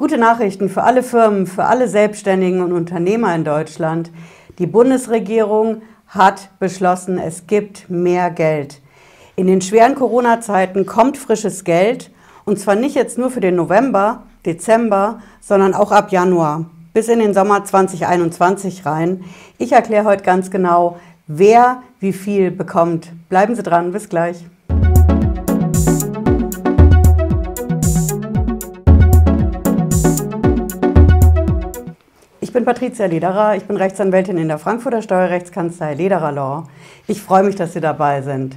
Gute Nachrichten für alle Firmen, für alle Selbstständigen und Unternehmer in Deutschland. Die Bundesregierung hat beschlossen, es gibt mehr Geld. In den schweren Corona-Zeiten kommt frisches Geld und zwar nicht jetzt nur für den November, Dezember, sondern auch ab Januar bis in den Sommer 2021 rein. Ich erkläre heute ganz genau, wer wie viel bekommt. Bleiben Sie dran, bis gleich. Ich bin Patricia Lederer, ich bin Rechtsanwältin in der Frankfurter Steuerrechtskanzlei Lederer Law. Ich freue mich, dass Sie dabei sind.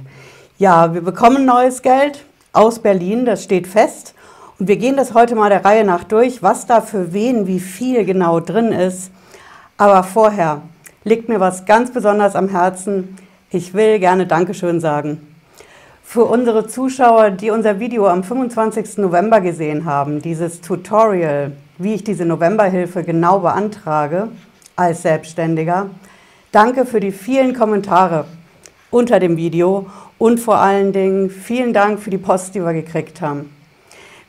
Ja, wir bekommen neues Geld aus Berlin, das steht fest. Und wir gehen das heute mal der Reihe nach durch, was da für wen wie viel genau drin ist. Aber vorher liegt mir was ganz besonders am Herzen. Ich will gerne Dankeschön sagen. Für unsere Zuschauer, die unser Video am 25. November gesehen haben, dieses Tutorial, wie ich diese Novemberhilfe genau beantrage als Selbstständiger, danke für die vielen Kommentare unter dem Video und vor allen Dingen vielen Dank für die Post, die wir gekriegt haben.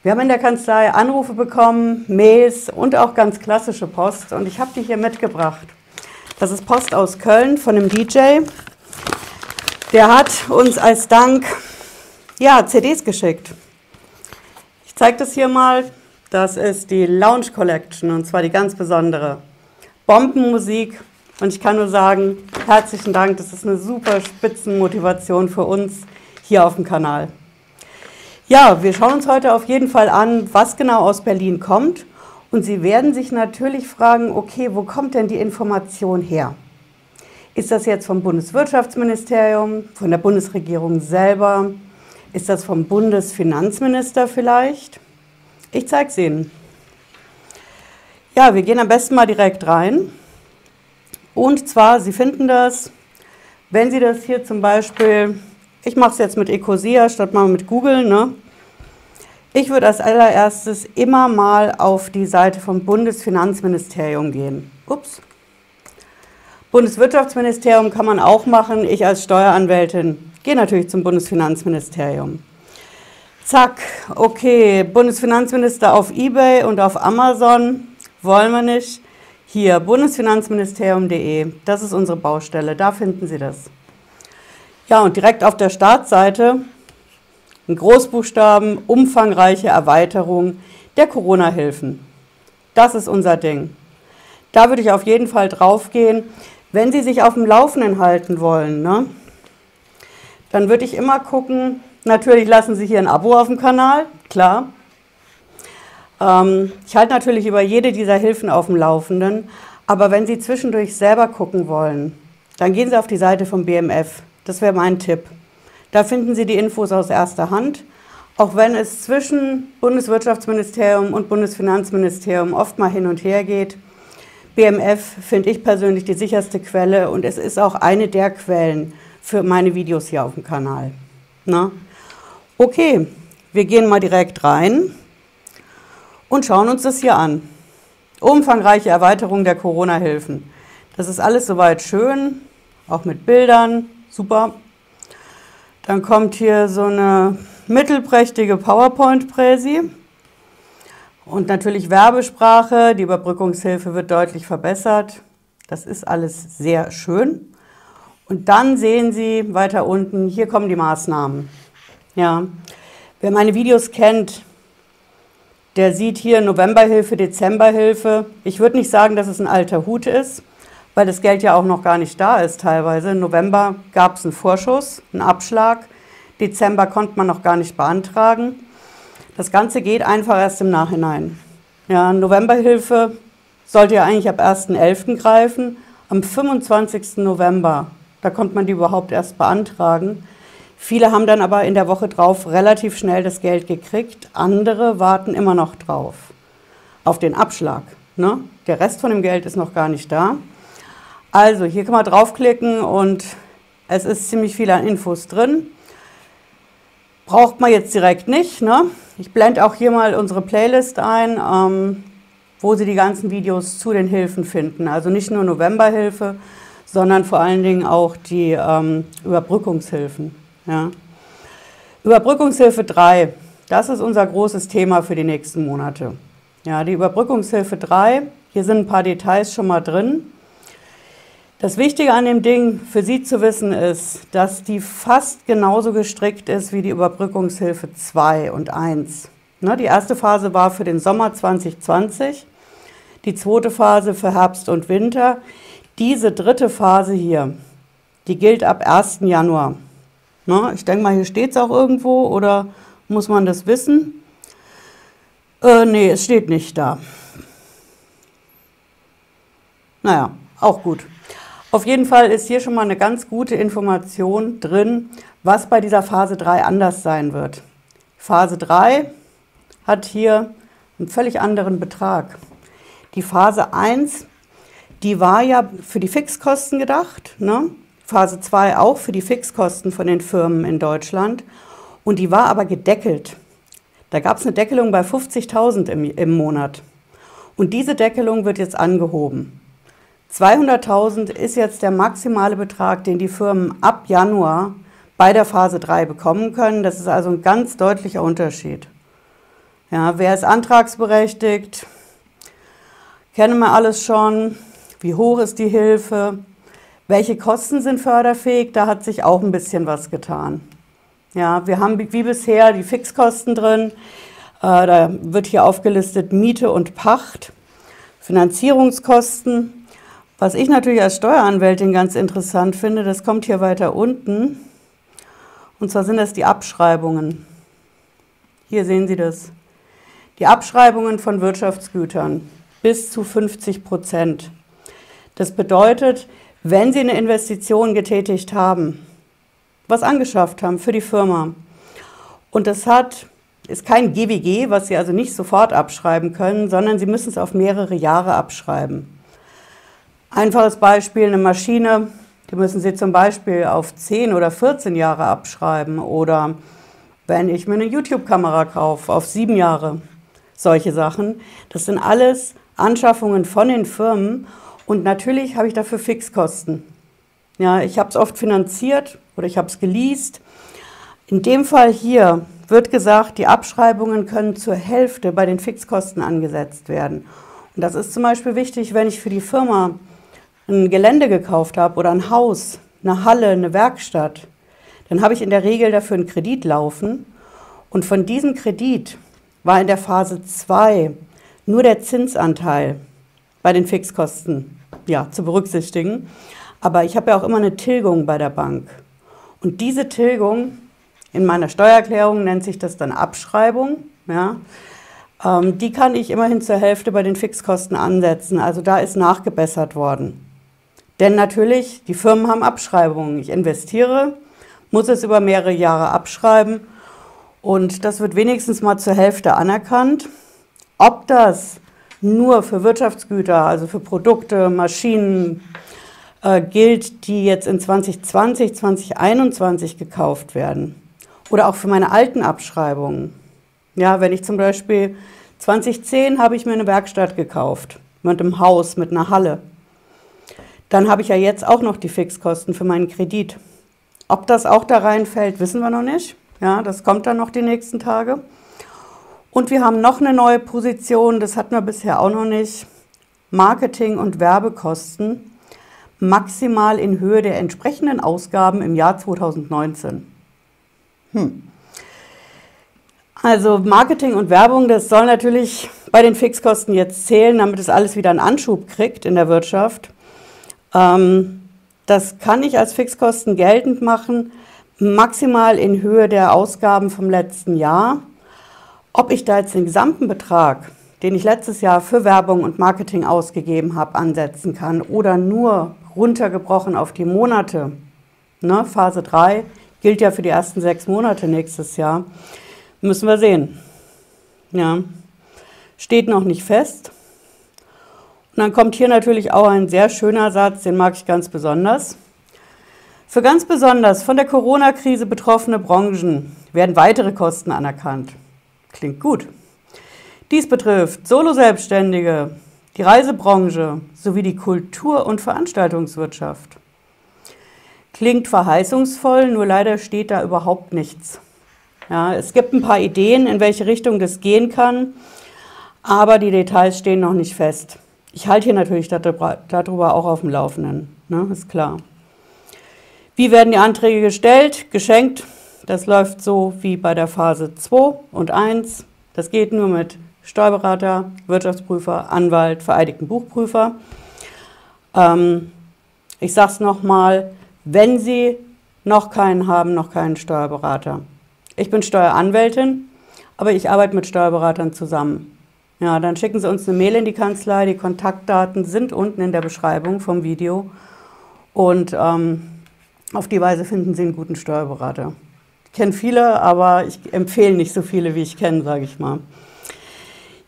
Wir haben in der Kanzlei Anrufe bekommen, Mails und auch ganz klassische Post und ich habe die hier mitgebracht. Das ist Post aus Köln von einem DJ. Der hat uns als Dank ja, CDs geschickt. Ich zeige das hier mal. Das ist die Lounge Collection und zwar die ganz besondere. Bombenmusik und ich kann nur sagen, herzlichen Dank. Das ist eine super Spitzenmotivation für uns hier auf dem Kanal. Ja, wir schauen uns heute auf jeden Fall an, was genau aus Berlin kommt. Und Sie werden sich natürlich fragen, okay, wo kommt denn die Information her? Ist das jetzt vom Bundeswirtschaftsministerium, von der Bundesregierung selber? Ist das vom Bundesfinanzminister vielleicht? Ich zeige es Ihnen. Ja, wir gehen am besten mal direkt rein. Und zwar, Sie finden das, wenn Sie das hier zum Beispiel ich mache es jetzt mit Ecosia statt mal mit Google. Ne? Ich würde als allererstes immer mal auf die Seite vom Bundesfinanzministerium gehen. Ups. Bundeswirtschaftsministerium kann man auch machen. Ich als Steueranwältin gehe natürlich zum Bundesfinanzministerium. Zack, okay, Bundesfinanzminister auf eBay und auf Amazon wollen wir nicht. Hier, bundesfinanzministerium.de, das ist unsere Baustelle, da finden Sie das. Ja, und direkt auf der Startseite in Großbuchstaben umfangreiche Erweiterung der Corona-Hilfen. Das ist unser Ding. Da würde ich auf jeden Fall drauf gehen. Wenn Sie sich auf dem Laufenden halten wollen, ne, dann würde ich immer gucken, natürlich lassen Sie hier ein Abo auf dem Kanal, klar. Ähm, ich halte natürlich über jede dieser Hilfen auf dem Laufenden, aber wenn Sie zwischendurch selber gucken wollen, dann gehen Sie auf die Seite vom BMF. Das wäre mein Tipp. Da finden Sie die Infos aus erster Hand, auch wenn es zwischen Bundeswirtschaftsministerium und Bundesfinanzministerium oft mal hin und her geht. BMF finde ich persönlich die sicherste Quelle und es ist auch eine der Quellen für meine Videos hier auf dem Kanal. Na? Okay, wir gehen mal direkt rein und schauen uns das hier an. Umfangreiche Erweiterung der Corona-Hilfen. Das ist alles soweit schön, auch mit Bildern, super. Dann kommt hier so eine mittelprächtige PowerPoint-Präsi. Und natürlich Werbesprache, die Überbrückungshilfe wird deutlich verbessert. Das ist alles sehr schön. Und dann sehen Sie weiter unten, hier kommen die Maßnahmen. Ja. Wer meine Videos kennt, der sieht hier Novemberhilfe, Dezemberhilfe. Ich würde nicht sagen, dass es ein alter Hut ist weil das Geld ja auch noch gar nicht da ist teilweise. Im November gab es einen Vorschuss, einen Abschlag. Dezember konnte man noch gar nicht beantragen. Das Ganze geht einfach erst im Nachhinein. Ja, Novemberhilfe sollte ja eigentlich ab 1.11. greifen. Am 25. November, da konnte man die überhaupt erst beantragen. Viele haben dann aber in der Woche drauf relativ schnell das Geld gekriegt. Andere warten immer noch drauf. Auf den Abschlag. Ne? Der Rest von dem Geld ist noch gar nicht da. Also hier kann man draufklicken und es ist ziemlich viel an Infos drin. Braucht man jetzt direkt nicht. Ne? Ich blende auch hier mal unsere Playlist ein, ähm, wo Sie die ganzen Videos zu den Hilfen finden. Also nicht nur Novemberhilfe, sondern vor allen Dingen auch die ähm, Überbrückungshilfen. Ja. Überbrückungshilfe 3, das ist unser großes Thema für die nächsten Monate. Ja, die Überbrückungshilfe 3, hier sind ein paar Details schon mal drin. Das Wichtige an dem Ding für Sie zu wissen ist, dass die fast genauso gestrickt ist wie die Überbrückungshilfe 2 und 1. Ne, die erste Phase war für den Sommer 2020, die zweite Phase für Herbst und Winter. Diese dritte Phase hier, die gilt ab 1. Januar. Ne, ich denke mal, hier steht es auch irgendwo oder muss man das wissen? Äh, nee, es steht nicht da. Naja, auch gut. Auf jeden Fall ist hier schon mal eine ganz gute Information drin, was bei dieser Phase 3 anders sein wird. Phase 3 hat hier einen völlig anderen Betrag. Die Phase 1, die war ja für die Fixkosten gedacht, ne? Phase 2 auch für die Fixkosten von den Firmen in Deutschland und die war aber gedeckelt. Da gab es eine Deckelung bei 50.000 im, im Monat. Und diese Deckelung wird jetzt angehoben. 200.000 ist jetzt der maximale Betrag, den die Firmen ab Januar bei der Phase 3 bekommen können. Das ist also ein ganz deutlicher Unterschied. Ja, wer ist antragsberechtigt? Kennen wir alles schon? Wie hoch ist die Hilfe? Welche Kosten sind förderfähig? Da hat sich auch ein bisschen was getan. Ja, wir haben wie bisher die Fixkosten drin. Äh, da wird hier aufgelistet Miete und Pacht, Finanzierungskosten. Was ich natürlich als Steueranwältin ganz interessant finde, das kommt hier weiter unten. Und zwar sind das die Abschreibungen. Hier sehen Sie das. Die Abschreibungen von Wirtschaftsgütern bis zu 50 Prozent. Das bedeutet, wenn Sie eine Investition getätigt haben, was angeschafft haben für die Firma, und das hat, ist kein GWG, was Sie also nicht sofort abschreiben können, sondern Sie müssen es auf mehrere Jahre abschreiben. Einfaches Beispiel, eine Maschine, die müssen Sie zum Beispiel auf 10 oder 14 Jahre abschreiben oder wenn ich mir eine YouTube-Kamera kaufe, auf sieben Jahre. Solche Sachen. Das sind alles Anschaffungen von den Firmen und natürlich habe ich dafür Fixkosten. Ja, ich habe es oft finanziert oder ich habe es geleast. In dem Fall hier wird gesagt, die Abschreibungen können zur Hälfte bei den Fixkosten angesetzt werden. Und das ist zum Beispiel wichtig, wenn ich für die Firma ein Gelände gekauft habe oder ein Haus, eine Halle, eine Werkstatt, dann habe ich in der Regel dafür einen Kredit laufen. Und von diesem Kredit war in der Phase 2 nur der Zinsanteil bei den Fixkosten ja, zu berücksichtigen. Aber ich habe ja auch immer eine Tilgung bei der Bank. Und diese Tilgung, in meiner Steuererklärung nennt sich das dann Abschreibung, ja, ähm, die kann ich immerhin zur Hälfte bei den Fixkosten ansetzen. Also da ist nachgebessert worden. Denn natürlich, die Firmen haben Abschreibungen. Ich investiere, muss es über mehrere Jahre abschreiben und das wird wenigstens mal zur Hälfte anerkannt. Ob das nur für Wirtschaftsgüter, also für Produkte, Maschinen äh, gilt, die jetzt in 2020, 2021 gekauft werden oder auch für meine alten Abschreibungen. Ja, wenn ich zum Beispiel 2010 habe ich mir eine Werkstatt gekauft mit einem Haus, mit einer Halle. Dann habe ich ja jetzt auch noch die Fixkosten für meinen Kredit. Ob das auch da reinfällt, wissen wir noch nicht. Ja, das kommt dann noch die nächsten Tage. Und wir haben noch eine neue Position, das hatten wir bisher auch noch nicht. Marketing- und Werbekosten maximal in Höhe der entsprechenden Ausgaben im Jahr 2019. Hm. Also Marketing und Werbung, das soll natürlich bei den Fixkosten jetzt zählen, damit es alles wieder einen Anschub kriegt in der Wirtschaft. Ähm, das kann ich als Fixkosten geltend machen, maximal in Höhe der Ausgaben vom letzten Jahr. Ob ich da jetzt den gesamten Betrag, den ich letztes Jahr für Werbung und Marketing ausgegeben habe, ansetzen kann oder nur runtergebrochen auf die Monate, ne, Phase 3 gilt ja für die ersten sechs Monate nächstes Jahr, müssen wir sehen. Ja, steht noch nicht fest. Und dann kommt hier natürlich auch ein sehr schöner Satz, den mag ich ganz besonders. Für ganz besonders von der Corona-Krise betroffene Branchen werden weitere Kosten anerkannt. Klingt gut. Dies betrifft Solo-Selbstständige, die Reisebranche sowie die Kultur- und Veranstaltungswirtschaft. Klingt verheißungsvoll, nur leider steht da überhaupt nichts. Ja, es gibt ein paar Ideen, in welche Richtung das gehen kann. Aber die Details stehen noch nicht fest. Ich halte hier natürlich darüber auch auf dem Laufenden, ne? ist klar. Wie werden die Anträge gestellt? Geschenkt. Das läuft so wie bei der Phase 2 und 1. Das geht nur mit Steuerberater, Wirtschaftsprüfer, Anwalt, vereidigten Buchprüfer. Ähm, ich sage es nochmal, wenn Sie noch keinen haben, noch keinen Steuerberater. Ich bin Steueranwältin, aber ich arbeite mit Steuerberatern zusammen. Ja, dann schicken Sie uns eine Mail in die Kanzlei. Die Kontaktdaten sind unten in der Beschreibung vom Video. Und ähm, auf die Weise finden Sie einen guten Steuerberater. Kenne viele, aber ich empfehle nicht so viele, wie ich kenne, sage ich mal.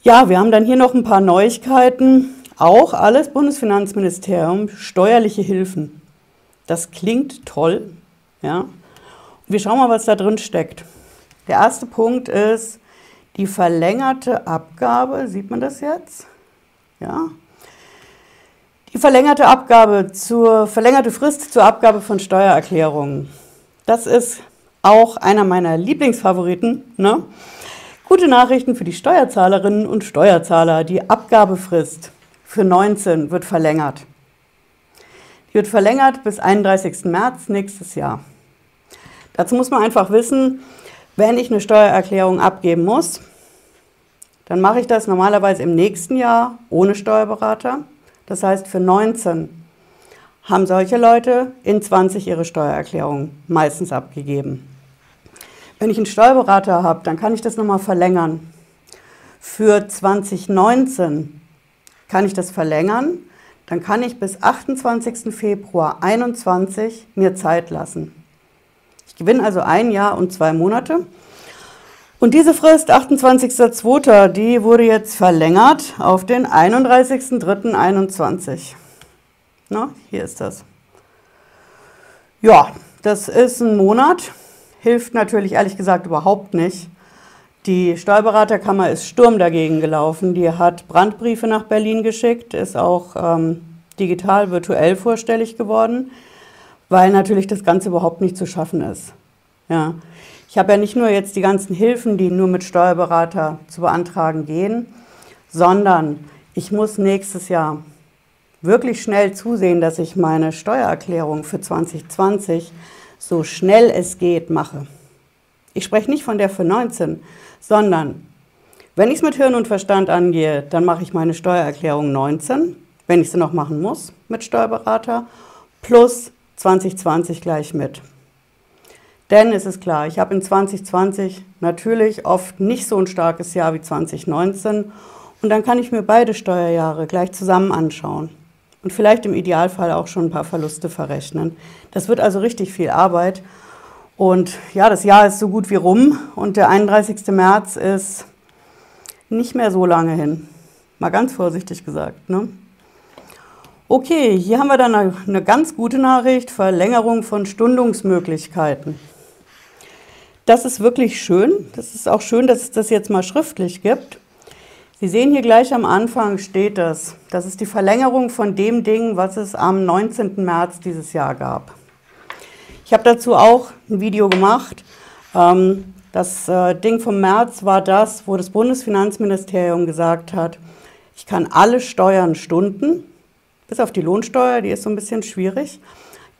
Ja, wir haben dann hier noch ein paar Neuigkeiten. Auch alles Bundesfinanzministerium, steuerliche Hilfen. Das klingt toll. Ja. Wir schauen mal, was da drin steckt. Der erste Punkt ist die verlängerte Abgabe. Sieht man das jetzt? Ja, die verlängerte Abgabe zur verlängerte Frist zur Abgabe von Steuererklärungen. Das ist auch einer meiner Lieblingsfavoriten. Ne? Gute Nachrichten für die Steuerzahlerinnen und Steuerzahler. Die Abgabefrist für 19 wird verlängert. Die wird verlängert bis 31. März nächstes Jahr. Dazu muss man einfach wissen, wenn ich eine Steuererklärung abgeben muss, dann mache ich das normalerweise im nächsten Jahr ohne Steuerberater. Das heißt, für 19 haben solche Leute in 20 ihre Steuererklärung meistens abgegeben. Wenn ich einen Steuerberater habe, dann kann ich das nochmal verlängern. Für 2019 kann ich das verlängern. Dann kann ich bis 28. Februar 2021 mir Zeit lassen. Ich gewinne also ein Jahr und zwei Monate. Und diese Frist, 28.02., die wurde jetzt verlängert auf den 31.03.21. Na, hier ist das. Ja, das ist ein Monat. Hilft natürlich ehrlich gesagt überhaupt nicht. Die Steuerberaterkammer ist Sturm dagegen gelaufen. Die hat Brandbriefe nach Berlin geschickt, ist auch ähm, digital, virtuell vorstellig geworden, weil natürlich das Ganze überhaupt nicht zu schaffen ist. Ja. Ich habe ja nicht nur jetzt die ganzen Hilfen, die nur mit Steuerberater zu beantragen gehen, sondern ich muss nächstes Jahr wirklich schnell zusehen, dass ich meine Steuererklärung für 2020 so schnell es geht mache. Ich spreche nicht von der für 19, sondern wenn ich es mit Hirn und Verstand angehe, dann mache ich meine Steuererklärung 19, wenn ich sie noch machen muss mit Steuerberater, plus 2020 gleich mit. Denn es ist klar, ich habe in 2020 natürlich oft nicht so ein starkes Jahr wie 2019 und dann kann ich mir beide Steuerjahre gleich zusammen anschauen und vielleicht im Idealfall auch schon ein paar Verluste verrechnen. Das wird also richtig viel Arbeit und ja, das Jahr ist so gut wie rum und der 31. März ist nicht mehr so lange hin. Mal ganz vorsichtig gesagt. Ne? Okay, hier haben wir dann eine, eine ganz gute Nachricht, Verlängerung von Stundungsmöglichkeiten. Das ist wirklich schön. Das ist auch schön, dass es das jetzt mal schriftlich gibt. Sie sehen hier gleich am Anfang steht das. Das ist die Verlängerung von dem Ding, was es am 19. März dieses Jahr gab. Ich habe dazu auch ein Video gemacht. Ähm, das äh, Ding vom März war das, wo das Bundesfinanzministerium gesagt hat, ich kann alle Steuern stunden, bis auf die Lohnsteuer, die ist so ein bisschen schwierig.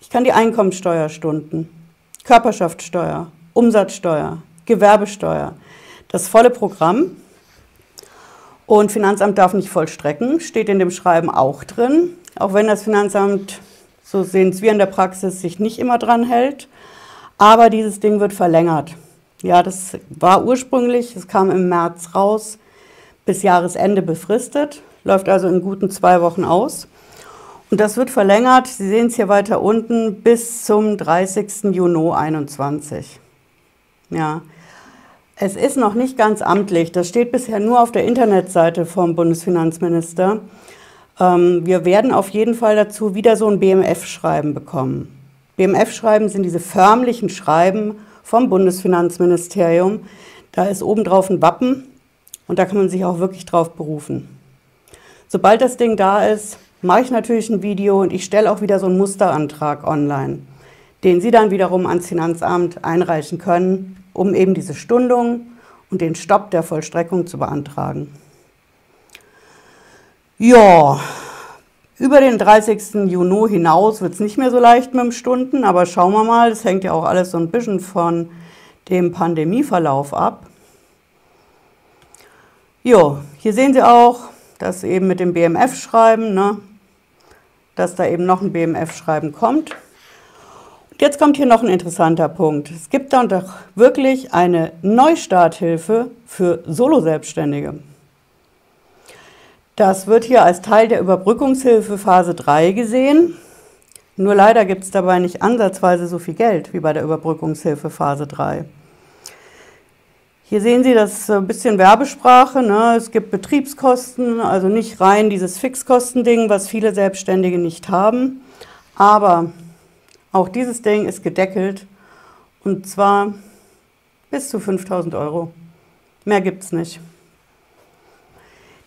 Ich kann die Einkommensteuer stunden, Körperschaftssteuer, Umsatzsteuer, Gewerbesteuer, das volle Programm. Und Finanzamt darf nicht vollstrecken, steht in dem Schreiben auch drin, auch wenn das Finanzamt, so sehen es wir in der Praxis, sich nicht immer dran hält. Aber dieses Ding wird verlängert. Ja, das war ursprünglich, es kam im März raus, bis Jahresende befristet, läuft also in guten zwei Wochen aus. Und das wird verlängert, Sie sehen es hier weiter unten, bis zum 30. Juni 2021. Ja. Es ist noch nicht ganz amtlich. Das steht bisher nur auf der Internetseite vom Bundesfinanzminister. Ähm, wir werden auf jeden Fall dazu wieder so ein BMF-Schreiben bekommen. BMF-Schreiben sind diese förmlichen Schreiben vom Bundesfinanzministerium. Da ist obendrauf ein Wappen und da kann man sich auch wirklich drauf berufen. Sobald das Ding da ist, mache ich natürlich ein Video und ich stelle auch wieder so einen Musterantrag online den Sie dann wiederum ans Finanzamt einreichen können, um eben diese Stundung und den Stopp der Vollstreckung zu beantragen. Ja, über den 30. Juni hinaus wird es nicht mehr so leicht mit dem Stunden, aber schauen wir mal, das hängt ja auch alles so ein bisschen von dem Pandemieverlauf ab. Jo, hier sehen Sie auch, dass eben mit dem BMF-Schreiben, ne, dass da eben noch ein BMF-Schreiben kommt. Jetzt kommt hier noch ein interessanter Punkt. Es gibt dann doch wirklich eine Neustarthilfe für Solo-Selbstständige. Das wird hier als Teil der Überbrückungshilfe Phase 3 gesehen. Nur leider gibt es dabei nicht ansatzweise so viel Geld wie bei der Überbrückungshilfe Phase 3. Hier sehen Sie das ein bisschen Werbesprache. Ne? Es gibt Betriebskosten, also nicht rein dieses Fixkostending, was viele Selbstständige nicht haben. Aber auch dieses Ding ist gedeckelt und zwar bis zu 5000 Euro. Mehr gibt es nicht.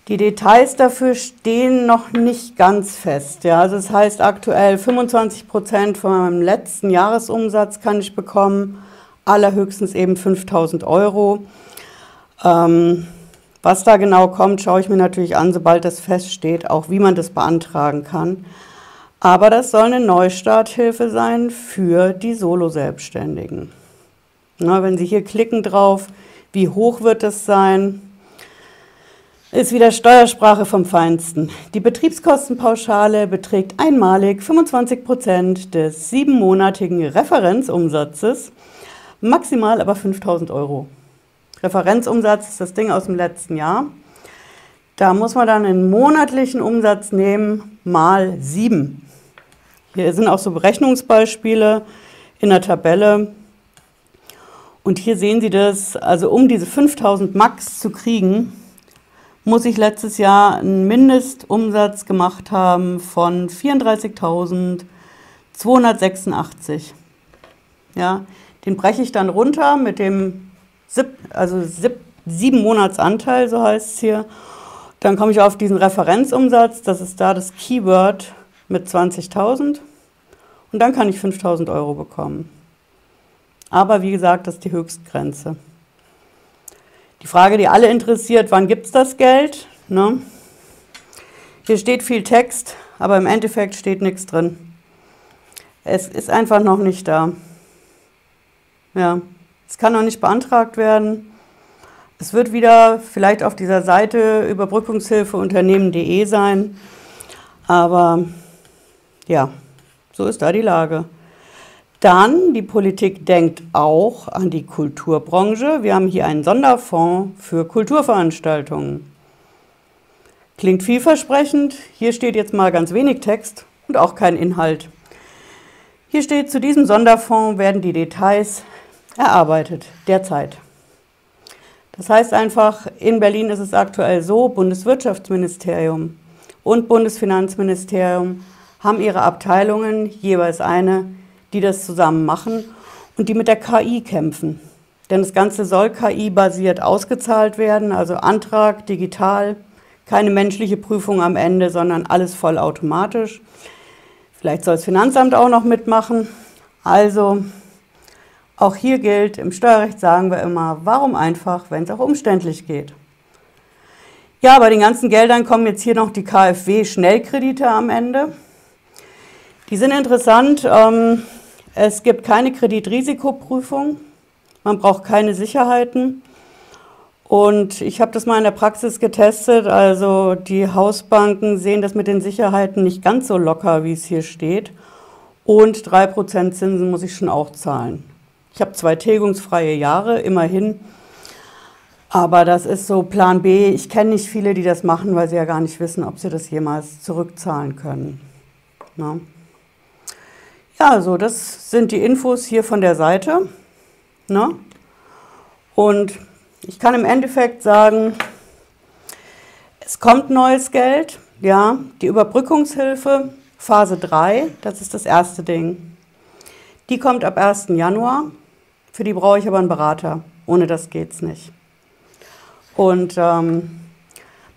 Die Details dafür stehen noch nicht ganz fest. Ja. Also das heißt aktuell 25 Prozent von meinem letzten Jahresumsatz kann ich bekommen allerhöchstens eben 5000 Euro. Ähm, was da genau kommt, schaue ich mir natürlich an, sobald das feststeht, auch wie man das beantragen kann. Aber das soll eine Neustarthilfe sein für die Solo-Selbstständigen. wenn Sie hier klicken drauf, wie hoch wird es sein, ist wieder Steuersprache vom Feinsten. Die Betriebskostenpauschale beträgt einmalig 25 Prozent des siebenmonatigen Referenzumsatzes maximal aber 5000 Euro. Referenzumsatz ist das Ding aus dem letzten Jahr. Da muss man dann einen monatlichen Umsatz nehmen mal 7. Hier sind auch so Berechnungsbeispiele in der Tabelle. Und hier sehen Sie das, also um diese 5000 Max zu kriegen, muss ich letztes Jahr einen Mindestumsatz gemacht haben von 34.286. Ja, den breche ich dann runter mit dem sieb, also sieb, sieben Monatsanteil, so heißt es hier. Dann komme ich auf diesen Referenzumsatz, das ist da das Keyword mit 20.000 und dann kann ich 5.000 Euro bekommen. Aber wie gesagt, das ist die Höchstgrenze. Die Frage, die alle interessiert, wann gibt es das Geld? Ne? Hier steht viel Text, aber im Endeffekt steht nichts drin. Es ist einfach noch nicht da. Ja, es kann noch nicht beantragt werden. Es wird wieder vielleicht auf dieser Seite überbrückungshilfeunternehmen.de sein. Aber ja, so ist da die Lage. Dann, die Politik denkt auch an die Kulturbranche. Wir haben hier einen Sonderfonds für Kulturveranstaltungen. Klingt vielversprechend. Hier steht jetzt mal ganz wenig Text und auch kein Inhalt. Hier steht, zu diesem Sonderfonds werden die Details erarbeitet, derzeit. Das heißt einfach, in Berlin ist es aktuell so, Bundeswirtschaftsministerium und Bundesfinanzministerium haben ihre Abteilungen, jeweils eine, die das zusammen machen und die mit der KI kämpfen. Denn das Ganze soll KI-basiert ausgezahlt werden, also Antrag digital, keine menschliche Prüfung am Ende, sondern alles vollautomatisch. Vielleicht soll das Finanzamt auch noch mitmachen. Also auch hier gilt, im Steuerrecht sagen wir immer, warum einfach, wenn es auch umständlich geht. Ja, bei den ganzen Geldern kommen jetzt hier noch die KfW-Schnellkredite am Ende. Die sind interessant. Ähm, es gibt keine Kreditrisikoprüfung. Man braucht keine Sicherheiten. Und ich habe das mal in der Praxis getestet. Also die Hausbanken sehen das mit den Sicherheiten nicht ganz so locker, wie es hier steht. Und 3% Zinsen muss ich schon auch zahlen. Ich habe zwei tilgungsfreie Jahre, immerhin. Aber das ist so Plan B. Ich kenne nicht viele, die das machen, weil sie ja gar nicht wissen, ob sie das jemals zurückzahlen können. Na? Ja, also das sind die Infos hier von der Seite. Na? Und ich kann im Endeffekt sagen, es kommt neues Geld. Ja, die Überbrückungshilfe, Phase 3, das ist das erste Ding. Die kommt ab 1. Januar. Für die brauche ich aber einen Berater. Ohne das geht es nicht. Und ähm,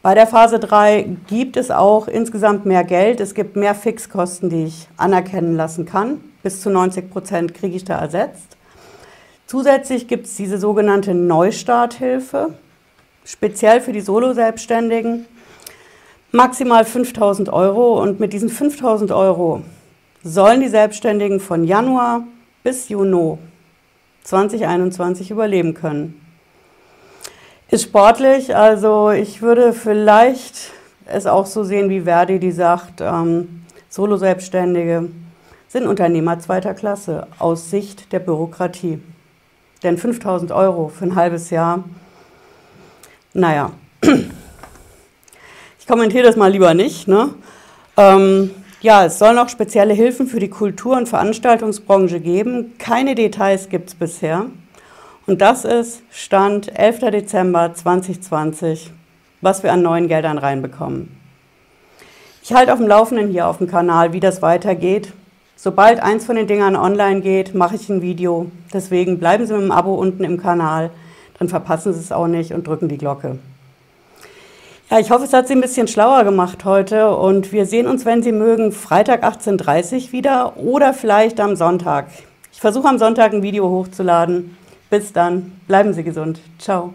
bei der Phase 3 gibt es auch insgesamt mehr Geld. Es gibt mehr Fixkosten, die ich anerkennen lassen kann. Bis zu 90 Prozent kriege ich da ersetzt. Zusätzlich gibt es diese sogenannte Neustarthilfe, speziell für die Solo-Selbstständigen. maximal 5000 Euro und mit diesen 5000 Euro sollen die Selbstständigen von Januar bis Juni 2021 überleben können. Ist sportlich, also ich würde vielleicht es auch so sehen wie Verdi, die sagt, ähm, Solo-Selbstständige sind Unternehmer zweiter Klasse aus Sicht der Bürokratie. Denn 5000 Euro für ein halbes Jahr, naja, ich kommentiere das mal lieber nicht. Ne? Ähm, ja, es soll noch spezielle Hilfen für die Kultur- und Veranstaltungsbranche geben. Keine Details gibt es bisher. Und das ist Stand 11. Dezember 2020, was wir an neuen Geldern reinbekommen. Ich halte auf dem Laufenden hier auf dem Kanal, wie das weitergeht. Sobald eins von den Dingern online geht, mache ich ein Video. Deswegen bleiben Sie mit dem Abo unten im Kanal, dann verpassen Sie es auch nicht und drücken die Glocke. Ja, ich hoffe, es hat Sie ein bisschen schlauer gemacht heute und wir sehen uns, wenn Sie mögen, Freitag 18.30 Uhr wieder oder vielleicht am Sonntag. Ich versuche am Sonntag ein Video hochzuladen. Bis dann, bleiben Sie gesund. Ciao.